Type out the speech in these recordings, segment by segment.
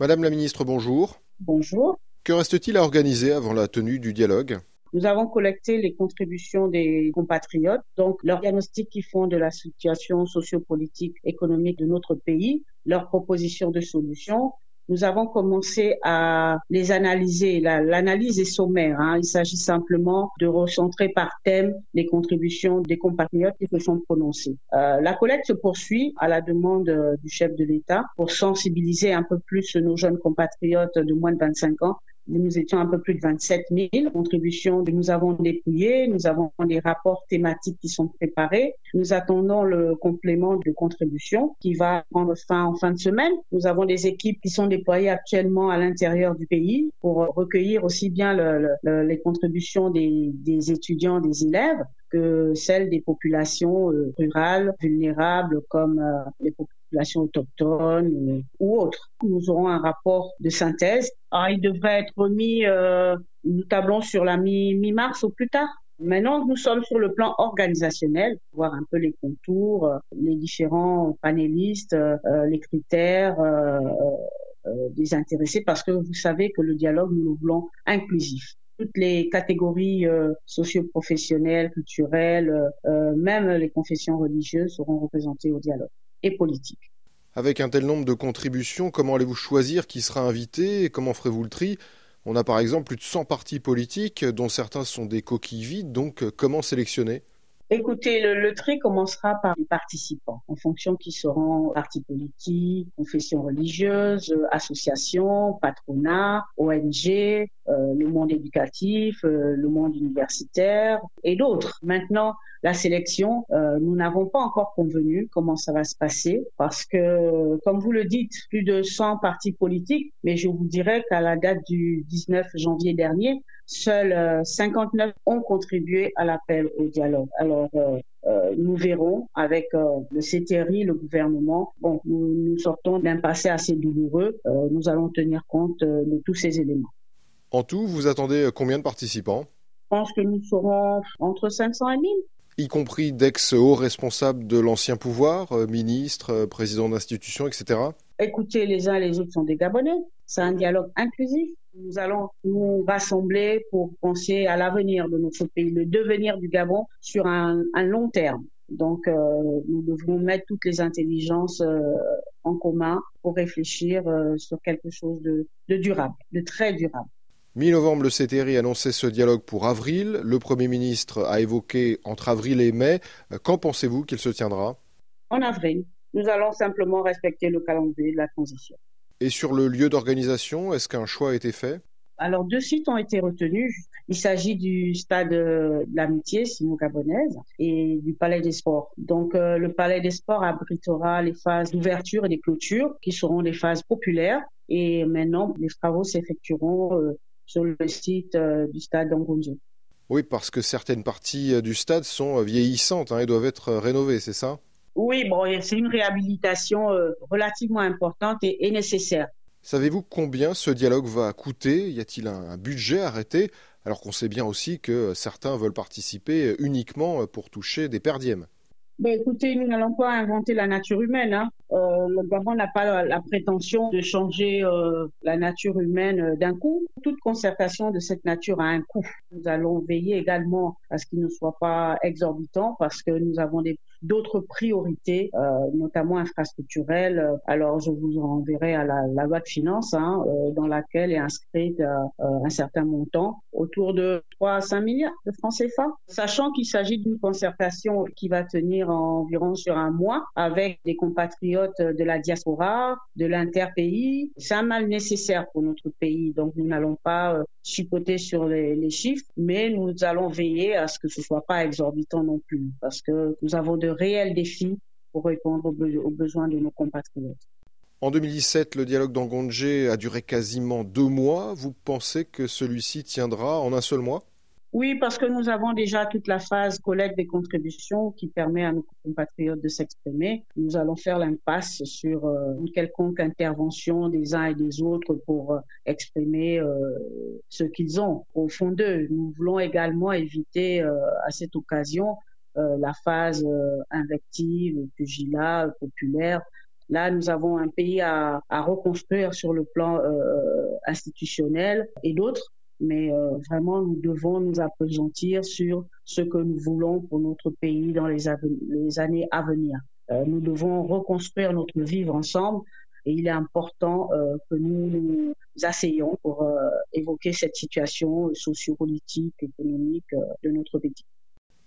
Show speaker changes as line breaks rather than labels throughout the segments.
Madame la ministre, bonjour.
Bonjour.
Que reste-t-il à organiser avant la tenue du dialogue?
Nous avons collecté les contributions des compatriotes, donc leur diagnostic qui font de la situation sociopolitique, économique de notre pays, leurs propositions de solutions, nous avons commencé à les analyser. L'analyse est sommaire. Hein. Il s'agit simplement de recentrer par thème les contributions des compatriotes qui se sont prononcés. Euh, la collecte se poursuit à la demande euh, du chef de l'État pour sensibiliser un peu plus nos jeunes compatriotes de moins de 25 ans nous étions un peu plus de 27 000 contributions. Nous avons dépouillé, nous avons des rapports thématiques qui sont préparés. Nous attendons le complément de contribution qui va prendre fin en fin de semaine. Nous avons des équipes qui sont déployées actuellement à l'intérieur du pays pour recueillir aussi bien les contributions des, des étudiants, des élèves, que celles des populations euh, rurales vulnérables comme euh, les populations autochtones ou autres. Nous aurons un rapport de synthèse. Ah, il devrait être remis, euh, nous tablons sur la mi-mars ou plus tard. Maintenant, nous sommes sur le plan organisationnel, voir un peu les contours, les différents panélistes, les critères des intéressés, parce que vous savez que le dialogue, nous le voulons inclusif toutes les catégories euh, socio-professionnelles, culturelles, euh, même les confessions religieuses seront représentées au dialogue et politique.
Avec un tel nombre de contributions, comment allez-vous choisir qui sera invité et comment ferez-vous le tri? On a par exemple plus de 100 partis politiques, dont certains sont des coquilles vides, donc comment sélectionner?
Écoutez, le, tri commencera par les participants, en fonction qui seront partis politiques, confessions religieuses, associations, patronats, ONG, euh, le monde éducatif, euh, le monde universitaire et d'autres. Maintenant, la sélection, euh, nous n'avons pas encore convenu comment ça va se passer parce que, comme vous le dites, plus de 100 partis politiques, mais je vous dirais qu'à la date du 19 janvier dernier, seuls 59 ont contribué à l'appel au dialogue. Alors, euh, euh, nous verrons avec le CTRI, le gouvernement. Bon, nous, nous sortons d'un passé assez douloureux. nous allons tenir compte de tous ces éléments.
En tout, vous attendez combien de participants?
Je pense que nous serons entre 500 et 1000
y compris d'ex-hauts responsables de l'ancien pouvoir, euh, ministres, euh, présidents d'institutions, etc.
Écoutez, les uns et les autres sont des Gabonais. C'est un dialogue inclusif. Nous allons nous rassembler pour penser à l'avenir de notre pays, le devenir du Gabon sur un, long terme. Donc, euh, nous devrons mettre toutes les intelligences en commun pour réfléchir sur quelque chose de durable, de très durable.
Mi-novembre, le CTRI annonçait ce dialogue pour avril. Le Premier ministre a évoqué entre avril et mai. Quand pensez-vous qu'il se tiendra?
En avril. Nous allons simplement respecter le calendrier de la transition.
Et sur le lieu d'organisation, est-ce qu'un choix a été fait?
Alors, deux sites ont été retenus. Il s'agit du stade de l'amitié sino-gabonaise et du palais des sports. Donc, euh, le palais des sports abritera les phases d'ouverture et des clôtures qui seront des phases populaires. Et maintenant, les travaux s'effectueront euh, sur le site euh, du stade d'Angonjo.
Oui, parce que certaines parties euh, du stade sont euh, vieillissantes hein, et doivent être rénovées, c'est ça?
Oui, bon, c'est une réhabilitation relativement importante et, nécessaire.
Savez-vous combien ce dialogue va coûter? Y a-t-il un budget arrêté Alors qu'on sait bien aussi que certains veulent participer uniquement pour toucher des perdièmes.
Ben, écoutez, nous n'allons pas inventer la nature humaine. Hein. Euh, le Gabon n'a pas la, prétention de changer euh, la nature humaine euh, d'un coup. Toute concertation de cette nature a un coût. Nous allons veiller également à ce qu'il ne soit pas exorbitant parce que nous avons d'autres priorités, notamment infrastructurelles. Alors, je vous renverrai à la, loi de finances, hein, dans laquelle est inscrite un certain montant, autour de 3 à 5 milliards de francs CFA, sachant qu'il s'agit d'une concertation qui va tenir environ sur un mois avec des compatriotes de la diaspora, de l'interpays. C'est un mal nécessaire pour notre pays, donc nous n'allons pas euh, chipoter sur les, chiffres, mais nous allons veiller à ce que ce soit pas exorbitant non plus, parce que nous avons de réels défis pour répondre aux, besoins de nos compatriotes.
En 2017, le dialogue d'Angondje a duré quasiment deux mois. Vous pensez que celui-ci tiendra en un seul mois?
Oui, parce que nous avons déjà toute la phase collecte des contributions qui permet à nos compatriotes de s'exprimer. Nous allons faire l'impasse sur euh, une quelconque intervention des uns et des autres pour euh, exprimer euh, ce qu'ils ont au fond d'eux. Nous voulons également éviter à cette occasion la phase invective, pugilat, populaire, Là, nous avons un pays à, à reconstruire sur le plan euh, institutionnel et d'autres. Mais euh, vraiment, nous devons nous appesantir sur ce que nous voulons pour notre pays dans les, les années à venir. Euh, nous devons reconstruire notre vivre ensemble et il est important euh, que nous nous asseyions pour euh, évoquer cette situation sociopolitique, économique euh, de notre pays.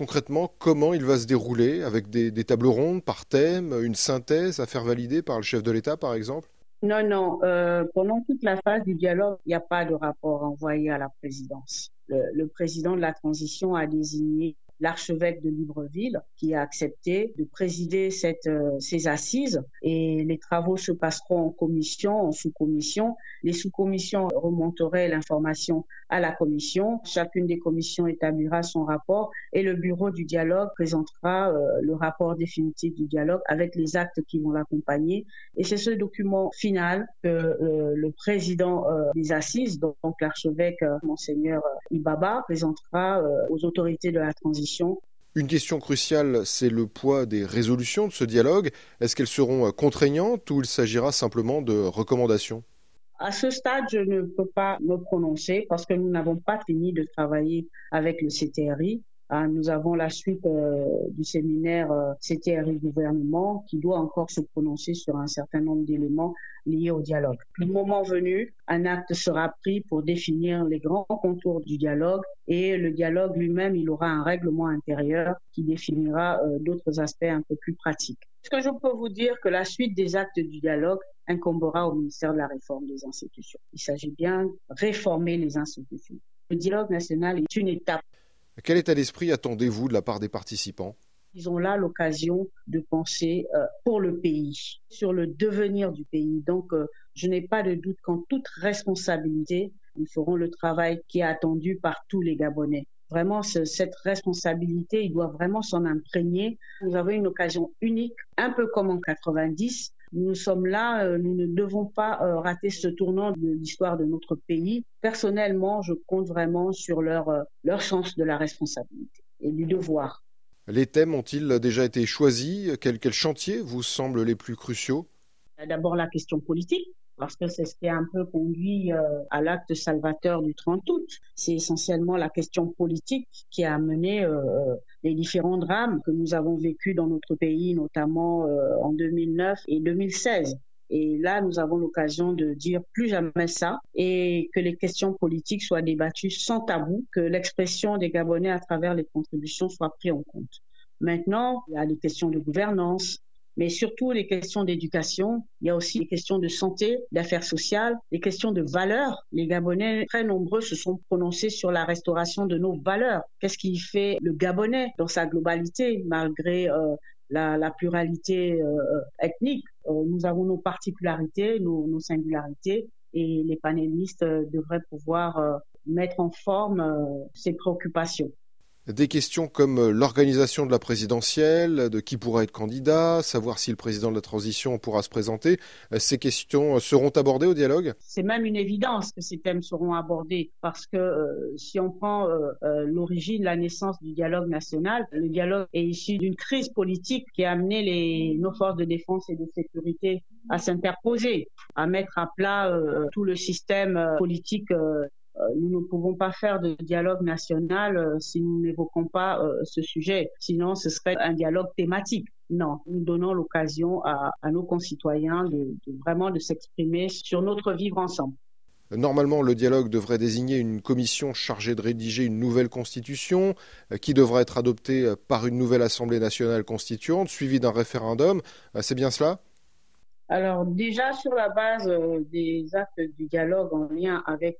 Concrètement, comment il va se dérouler Avec des, des, tables rondes par thème, une synthèse à faire valider par le chef de l'État, par exemple?
Non, non. Euh, pendant toute la phase du dialogue, il n'y a pas de rapport envoyé à la présidence. Le, le président de la transition a désigné l'archevêque de Libreville, qui a accepté de présider cette, euh, ces assises. Et les travaux se passeront en commission, en sous-commission. Les sous-commissions remonteraient l'information à la commission. Chacune des commissions établira son rapport et le bureau du dialogue présentera euh, le rapport définitif du dialogue avec les actes qui vont l'accompagner. Et c'est ce document final que euh, le président des assises, donc, donc l'archevêque monseigneur Ibaba, présentera aux autorités de la transition
une question cruciale, c'est le poids des résolutions de ce dialogue. Est-ce qu'elles seront contraignantes ou il s'agira simplement de recommandations?
À ce stade, je ne peux pas me prononcer parce que nous n'avons pas fini de travailler avec le CTRI. Ah, nous avons la suite euh, du séminaire euh, CTRI gouvernement qui doit encore se prononcer sur un certain nombre d'éléments liés au dialogue. Le moment venu, un acte sera pris pour définir les grands contours du dialogue et le dialogue lui-même, il aura un règlement intérieur qui définira euh, d'autres aspects un peu plus pratiques. Ce que je peux vous dire que la suite des actes du dialogue incombera au ministère de la Réforme des institutions? Il s'agit bien de réformer les institutions. Le dialogue national est une étape.
Quel état d'esprit attendez-vous de la part des participants?
Ils ont là l'occasion de penser euh, pour le pays, sur le devenir du pays. Donc, euh, je n'ai pas de doute qu'en toute responsabilité, ils feront le travail qui est attendu par tous les Gabonais. Vraiment, ce, cette responsabilité, ils doivent vraiment s'en imprégner. Nous avons une occasion unique, un peu comme en 90, nous sommes là, euh, nous ne devons pas euh, rater ce tournant de l'histoire de notre pays. Personnellement, je compte vraiment sur leur, euh, leur sens de la responsabilité et du devoir.
Les thèmes ont-ils déjà été choisis? Quels quel chantiers vous semblent les plus cruciaux?
D'abord la question politique parce que c'est ce qui a un peu conduit à l'acte salvateur du 30 août. C'est essentiellement la question politique qui a amené les différents drames que nous avons vécus dans notre pays, notamment euh, en 2009 et 2016. Et là, nous avons l'occasion de dire plus jamais ça et que les questions politiques soient débattues sans tabou, que l'expression des Gabonais à travers les contributions soit prise en compte. Maintenant, il y a les questions de gouvernance, mais surtout les questions d'éducation. Il y a aussi les questions de santé, d'affaires sociales, les questions de valeurs. Les Gabonais, très nombreux, se sont prononcés sur la restauration de nos valeurs. Qu'est-ce qui fait le Gabonais dans sa globalité, malgré euh, la, pluralité euh, ethnique? Euh, Nous avons nos particularités, nos, singularités, et les panélistes devraient pouvoir mettre en forme ces préoccupations.
Des questions comme l'organisation de la présidentielle, de qui pourra être candidat, savoir si le président de la transition pourra se présenter, ces questions seront abordées au dialogue?
C'est même une évidence que ces thèmes seront abordés parce que euh, si on prend euh, euh, l'origine, la naissance du dialogue national, le dialogue est issu d'une crise politique qui a amené nos forces de défense et de sécurité à s'interposer, à mettre à plat tout le système politique nous ne pouvons pas faire de dialogue national euh, si nous n'évoquons pas euh, ce sujet. Sinon, ce serait un dialogue thématique. Non, nous donnons l'occasion à, à, nos concitoyens de, de vraiment de s'exprimer sur notre vivre ensemble.
Normalement, le dialogue devrait désigner une commission chargée de rédiger une nouvelle constitution euh, qui devra être adoptée par une nouvelle Assemblée nationale constituante, suivie d'un référendum. C'est bien cela?
Alors déjà sur la base euh, des actes du dialogue en lien avec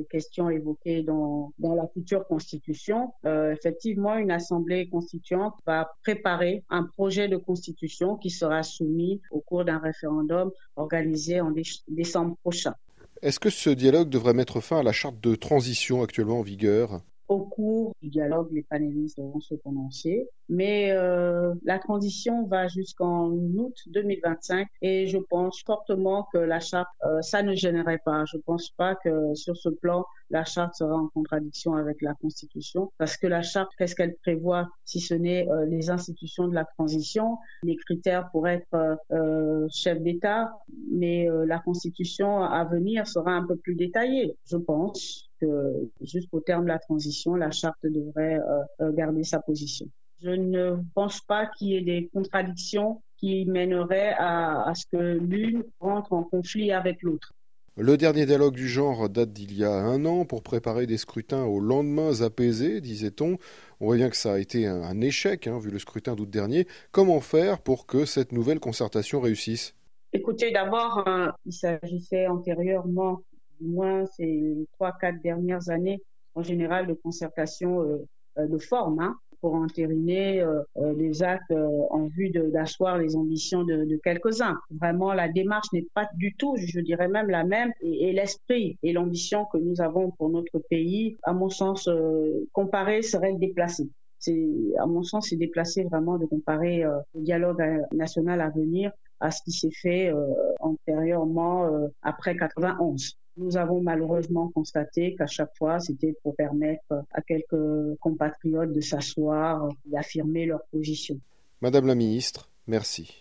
les questions évoquées dans, la future constitution, euh, effectivement une assemblée constituante va préparer un projet de constitution qui sera soumis au cours d'un référendum organisé en dé décembre prochain.
Est-ce que ce dialogue devrait mettre fin à la charte de transition actuellement en vigueur?
Au cours du dialogue, les panélistes vont se prononcer. Mais euh, la transition va jusqu'en août 2025 et je pense fortement que la charte, euh, ça ne gênerait pas. Je pense pas que sur ce plan, la charte sera en contradiction avec la Constitution parce que la charte, qu'est-ce qu'elle prévoit si ce n'est euh, les institutions de la transition, les critères pour être euh, chef d'État, mais euh, la Constitution à venir sera un peu plus détaillée. Je pense que jusqu'au terme de la transition, la charte devrait euh, euh, garder sa position. Je ne pense pas qu'il y ait des contradictions qui mèneraient à, à ce que l'une rentre en conflit avec l'autre.
Le dernier dialogue du genre date d'il y a un an pour préparer des scrutins aux lendemains apaisés, disait-on. On voit bien que ça a été un échec, hein, vu le scrutin d'août dernier. Comment faire pour que cette nouvelle concertation réussisse?
Écoutez, d'abord, euh, il s'agissait antérieurement moins ces trois, quatre dernières années, en général, de concertation euh, euh, de forme, hein, pour entériner euh, des actes en vue d'asseoir les ambitions de, de quelques-uns. Vraiment, la démarche n'est pas du tout, je dirais même la même, et, et l'esprit et l'ambition que nous avons pour notre pays, à mon sens, comparer serait déplacé c'est à mon sens c'est déplacé vraiment de comparer euh, le dialogue national à venir à ce qui s'est fait euh, antérieurement euh, après 91. Nous avons malheureusement constaté qu'à chaque fois, c'était pour permettre à quelques compatriotes de s'asseoir, d'affirmer leur position.
Madame la ministre, merci.